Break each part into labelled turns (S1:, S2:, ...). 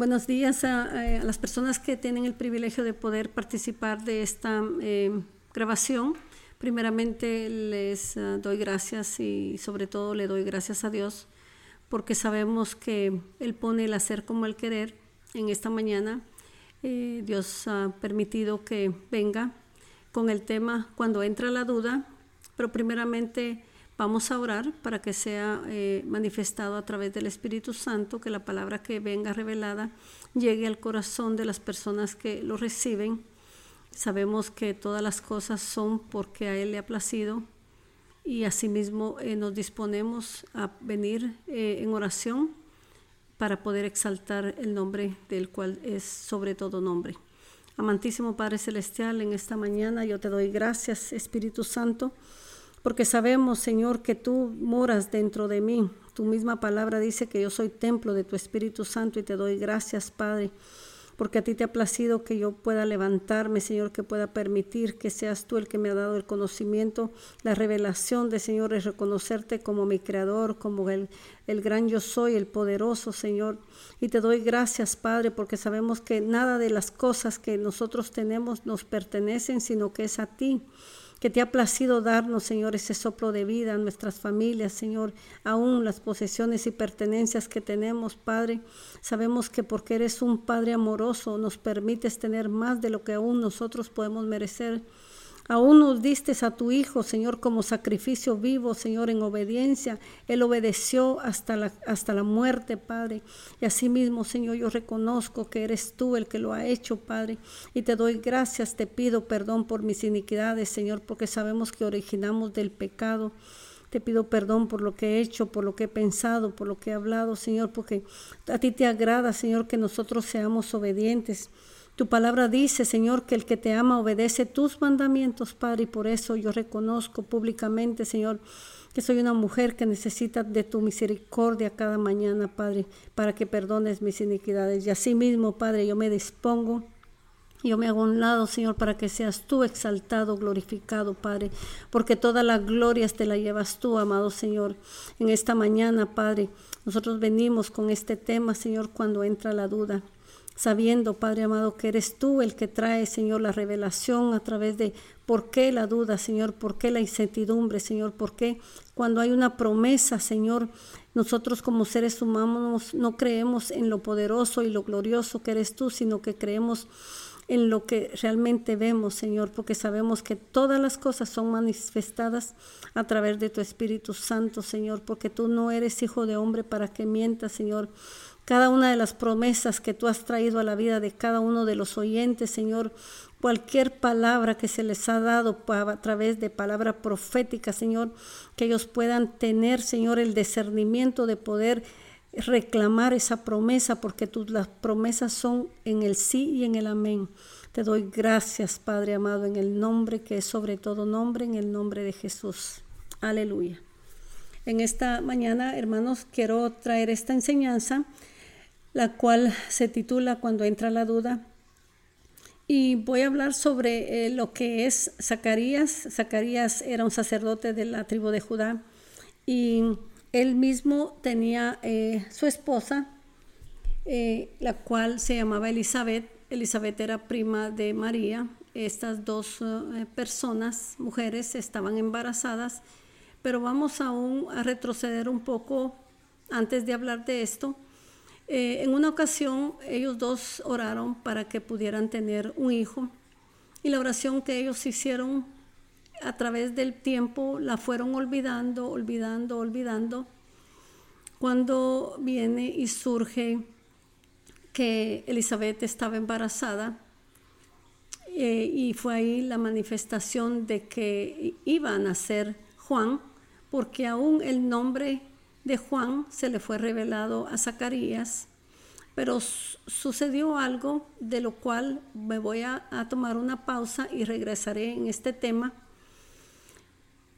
S1: Buenos días a, las personas que tienen el privilegio de poder participar de esta eh, grabación. Primeramente les ah, doy gracias y sobre todo le doy gracias a Dios porque sabemos que Él pone el hacer como el querer. En esta mañana eh, Dios ha permitido que venga con el tema cuando entra la duda, pero primeramente vamos a orar para que sea eh, manifestado a través del Espíritu Santo, que la palabra que venga revelada llegue al corazón de las personas que lo reciben Sabemos que todas las cosas son porque a Él le ha placido y asimismo eh, nos disponemos a venir eh, en oración para poder exaltar el nombre del cual es sobre todo nombre. Amantísimo Padre Celestial, en esta mañana yo te doy gracias, Espíritu Santo, porque sabemos, Señor, que tú moras dentro de mí. Tu misma palabra dice que yo soy templo de tu Espíritu Santo y te doy gracias, Padre porque a ti te ha placido que yo pueda levantarme, Señor, que pueda permitir que seas tú el que me ha dado el conocimiento, la revelación de, Señor, es reconocerte como mi creador, como el, el gran yo soy, el poderoso, Señor. Y te doy gracias, Padre, porque sabemos que nada de las cosas que nosotros tenemos nos pertenecen, sino que es a ti que te ha placido darnos, Señor, ese soplo de vida a nuestras familias, Señor, aún las posesiones y pertenencias que tenemos, Padre. Sabemos que porque eres un Padre amoroso nos permites tener más de lo que aún nosotros podemos merecer. Aún nos diste a tu Hijo, Señor, como sacrificio vivo, Señor, en obediencia. Él obedeció hasta la, hasta la muerte, Padre. Y asimismo, Señor, yo reconozco que eres tú el que lo ha hecho, Padre. Y te doy gracias, te pido perdón por mis iniquidades, Señor, porque sabemos que originamos del pecado. Te pido perdón por lo que he hecho, por lo que he pensado, por lo que he hablado, Señor, porque a ti te agrada, Señor, que nosotros seamos obedientes. Tu palabra dice, Señor, que el que te ama obedece tus mandamientos, Padre, y por eso yo reconozco públicamente, Señor, que soy una mujer que necesita de tu misericordia cada mañana, Padre, para que perdones mis iniquidades. Y así mismo, Padre, yo me dispongo yo me hago un lado, Señor, para que seas tú exaltado, glorificado, Padre, porque toda la gloria te la llevas tú, amado Señor. En esta mañana, Padre, nosotros venimos con este tema, Señor, cuando entra la duda sabiendo, Padre amado, que eres tú el que trae, Señor, la revelación a través de por qué la duda, Señor, por qué la incertidumbre, Señor, por qué cuando hay una promesa, Señor, nosotros como seres humanos no creemos en lo poderoso y lo glorioso que eres tú, sino que creemos en lo que realmente vemos, Señor, porque sabemos que todas las cosas son manifestadas a través de tu Espíritu Santo, Señor, porque tú no eres hijo de hombre para que mientas, Señor cada una de las promesas que tú has traído a la vida de cada uno de los oyentes, Señor, cualquier palabra que se les ha dado a través de palabra profética, Señor, que ellos puedan tener, Señor, el discernimiento de poder reclamar esa promesa, porque tus las promesas son en el sí y en el amén. Te doy gracias, Padre amado, en el nombre que es sobre todo nombre, en el nombre de Jesús. Aleluya. En esta mañana, hermanos, quiero traer esta enseñanza la cual se titula Cuando entra la duda. Y voy a hablar sobre eh, lo que es Zacarías. Zacarías era un sacerdote de la tribu de Judá y él mismo tenía eh, su esposa, eh, la cual se llamaba Elizabeth. Elizabeth era prima de María. Estas dos personas, mujeres, estaban embarazadas, pero vamos aún a retroceder un poco antes de hablar de esto eh, en una ocasión ellos dos oraron para que pudieran tener un hijo y la oración que ellos hicieron a través del tiempo la fueron olvidando, olvidando, olvidando. Cuando viene y surge que Elizabeth estaba embarazada eh, y fue ahí la manifestación de que iba a nacer Juan, porque aún el nombre de Juan se le fue revelado a Zacarías, pero sucedió algo de lo cual me voy a, tomar una pausa y regresaré en este tema.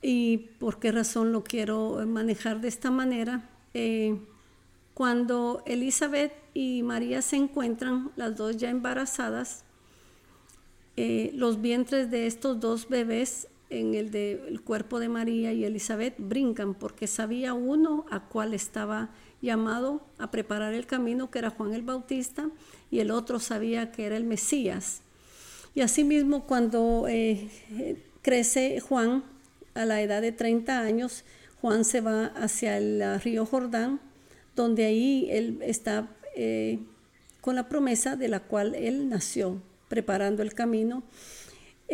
S1: ¿Y por qué razón lo quiero manejar de esta manera? Eh, cuando Elizabeth y María se encuentran, las dos ya embarazadas, eh, los vientres de estos dos bebés en el del cuerpo de María y Elizabeth brincan porque sabía uno a cuál estaba llamado a preparar el camino, que era Juan el Bautista, y el otro sabía que era el Mesías. Y asimismo, cuando eh, crece Juan a la edad de 30 años, Juan se va hacia el río Jordán, donde ahí él está eh, con la promesa de la cual él nació, preparando el camino.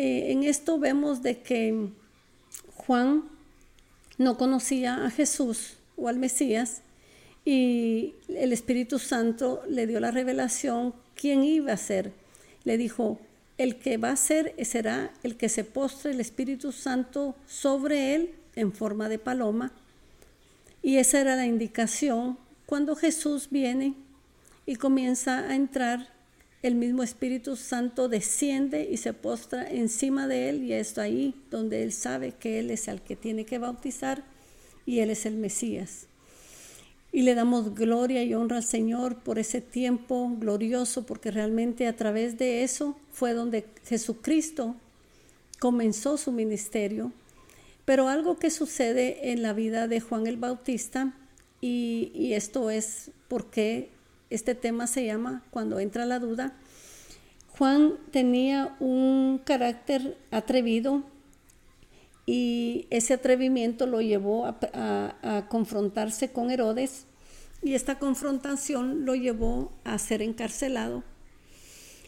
S1: Eh, en esto vemos de que Juan no conocía a Jesús o al Mesías y el Espíritu Santo le dio la revelación quién iba a ser. Le dijo, el que va a ser será el que se postre el Espíritu Santo sobre él en forma de paloma. Y esa era la indicación cuando Jesús viene y comienza a entrar, el mismo Espíritu Santo desciende y se postra encima de él y es ahí donde él sabe que él es el que tiene que bautizar y él es el Mesías. Y le damos gloria y honra al Señor por ese tiempo glorioso, porque realmente a través de eso fue donde Jesucristo comenzó su ministerio. Pero algo que sucede en la vida de Juan el Bautista, y, y esto es porque este tema se llama Cuando entra la duda. Juan tenía un carácter atrevido y ese atrevimiento lo llevó a, confrontarse con Herodes y esta confrontación lo llevó a ser encarcelado.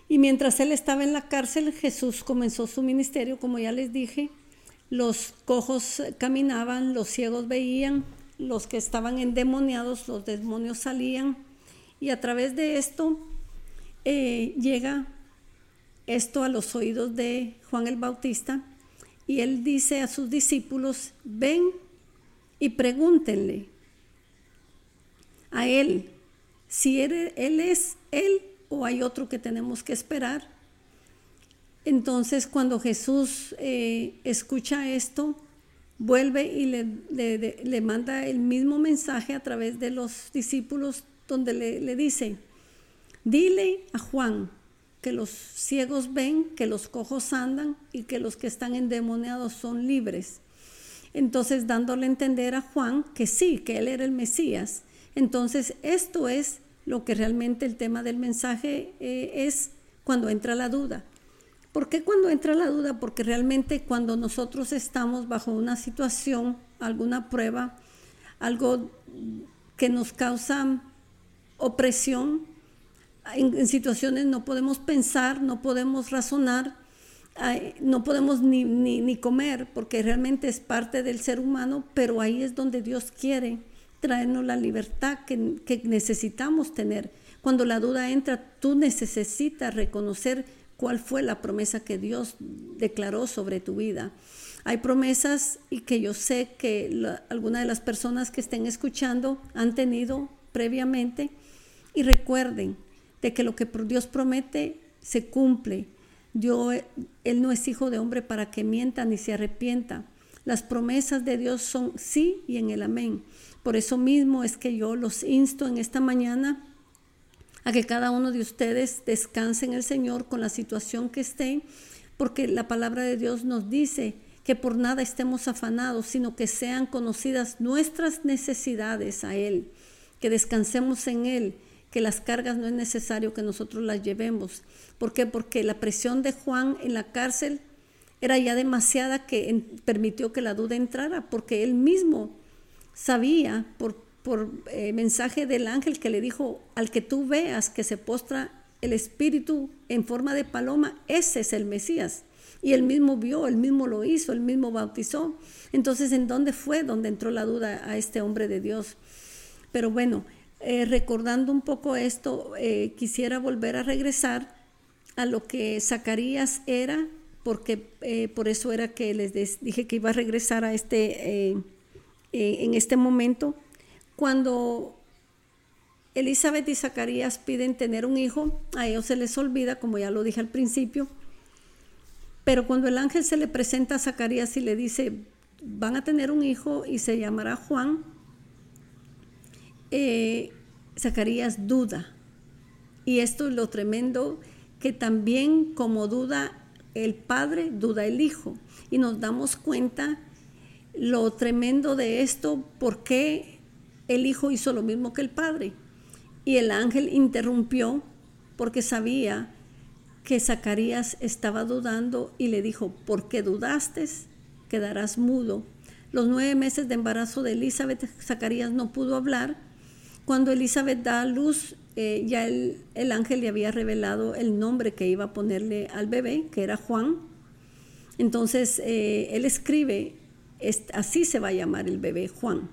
S1: Y mientras él estaba en la cárcel, Jesús comenzó su ministerio, como ya les dije. Los cojos caminaban, los ciegos veían, los que estaban endemoniados, los demonios salían, y a través de esto eh, llega esto a los oídos de Juan el Bautista y él dice a sus discípulos, ven y pregúntenle a él si él, es él o hay otro que tenemos que esperar. Entonces cuando Jesús eh, escucha esto, vuelve y le, le, manda el mismo mensaje a través de los discípulos donde le, dice, dile a Juan que los ciegos ven, que los cojos andan y que los que están endemoniados son libres. Entonces dándole a entender a Juan que sí, que él era el Mesías. Entonces esto es lo que realmente el tema del mensaje eh, es cuando entra la duda. ¿Por qué cuando entra la duda? Porque realmente cuando nosotros estamos bajo una situación, alguna prueba, algo que nos causa opresión, en, situaciones no podemos pensar, no podemos razonar, no podemos ni, ni, comer, porque realmente es parte del ser humano, pero ahí es donde Dios quiere traernos la libertad que, que necesitamos tener. Cuando la duda entra, tú necesitas reconocer cuál fue la promesa que Dios declaró sobre tu vida. Hay promesas y que yo sé que algunas de las personas que estén escuchando han tenido previamente y recuerden de que lo que Dios promete se cumple. Dios, él no es hijo de hombre para que mienta ni se arrepienta. Las promesas de Dios son sí y en el amén. Por eso mismo es que yo los insto en esta mañana a que cada uno de ustedes descanse en el Señor con la situación que esté, porque la palabra de Dios nos dice que por nada estemos afanados, sino que sean conocidas nuestras necesidades a Él, que descansemos en Él que las cargas no es necesario que nosotros las llevemos. ¿Por qué? Porque la presión de Juan en la cárcel era ya demasiada que permitió que la duda entrara, porque él mismo sabía por, por eh, mensaje del ángel que le dijo, al que tú veas que se postra el espíritu en forma de paloma, ese es el Mesías. Y él mismo vio, él mismo lo hizo, él mismo bautizó. Entonces, ¿en dónde fue donde entró la duda a este hombre de Dios? Pero bueno, eh, recordando un poco esto, eh, quisiera volver a regresar a lo que Zacarías era, porque eh, por eso era que les dije que iba a regresar a este, en este momento, cuando Elizabeth y Zacarías piden tener un hijo, a ellos se les olvida, como ya lo dije al principio, pero cuando el ángel se le presenta a Zacarías y le dice, van a tener un hijo y se llamará Juan, eh, Zacarías duda. Y esto es lo tremendo, que también como duda el padre, duda el hijo. Y nos damos cuenta lo tremendo de esto, porque el hijo hizo lo mismo que el padre. Y el ángel interrumpió porque sabía que Zacarías estaba dudando y le dijo, ¿por qué dudaste? Quedarás mudo. Los nueve meses de embarazo de Elizabeth, Zacarías no pudo hablar. Cuando Elizabeth da a luz, eh, ya el, ángel le había revelado el nombre que iba a ponerle al bebé, que era Juan. Entonces eh, él escribe, así se va a llamar el bebé, Juan.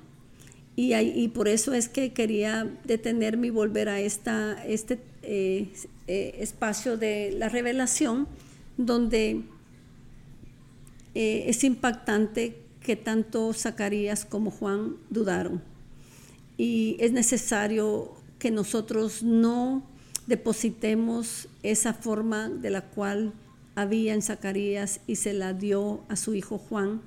S1: Y, y, por eso es que quería detenerme y volver a esta, este eh, espacio de la revelación, donde es impactante que tanto Zacarías como Juan dudaron. Y es necesario que nosotros no depositemos esa forma de la cual había en Zacarías y se la dio a su hijo Juan.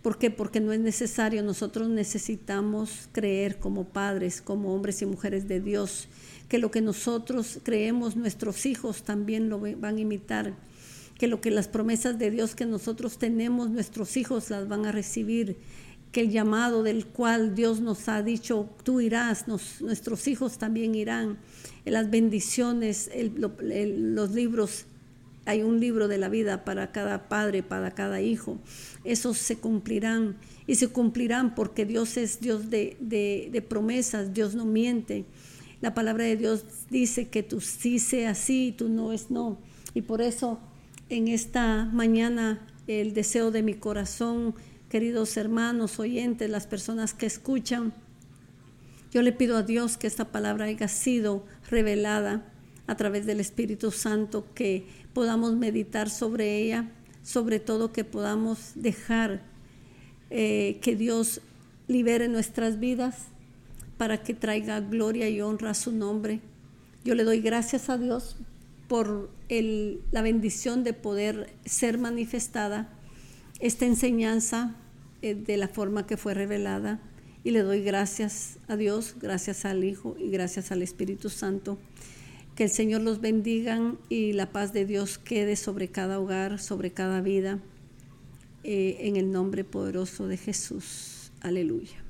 S1: ¿Por qué? Porque no es necesario, nosotros necesitamos creer como padres, como hombres y mujeres de Dios, que lo que nosotros creemos nuestros hijos también lo van a imitar, que lo que las promesas de Dios que nosotros tenemos, nuestros hijos las van a recibir, que el llamado del cual Dios nos ha dicho, tú irás, nuestros hijos también irán, las bendiciones, los libros, hay un libro de la vida para cada padre, para cada hijo, esos se cumplirán y se cumplirán porque Dios es Dios de, de promesas, Dios no miente. La palabra de Dios dice que tú sí sea sí, tú no es no. Y por eso en esta mañana el deseo de mi corazón queridos hermanos, oyentes, las personas que escuchan. Yo le pido a Dios que esta palabra haya sido revelada a través del Espíritu Santo, que podamos meditar sobre ella, sobre todo que podamos dejar eh, que Dios libere nuestras vidas para que traiga gloria y honra a su nombre. Yo le doy gracias a Dios por la bendición de poder ser manifestada esta enseñanza eh, de la forma que fue revelada y le doy gracias a Dios, gracias al Hijo y gracias al Espíritu Santo. Que el Señor los bendiga y la paz de Dios quede sobre cada hogar, sobre cada vida, eh, en el nombre poderoso de Jesús. Aleluya.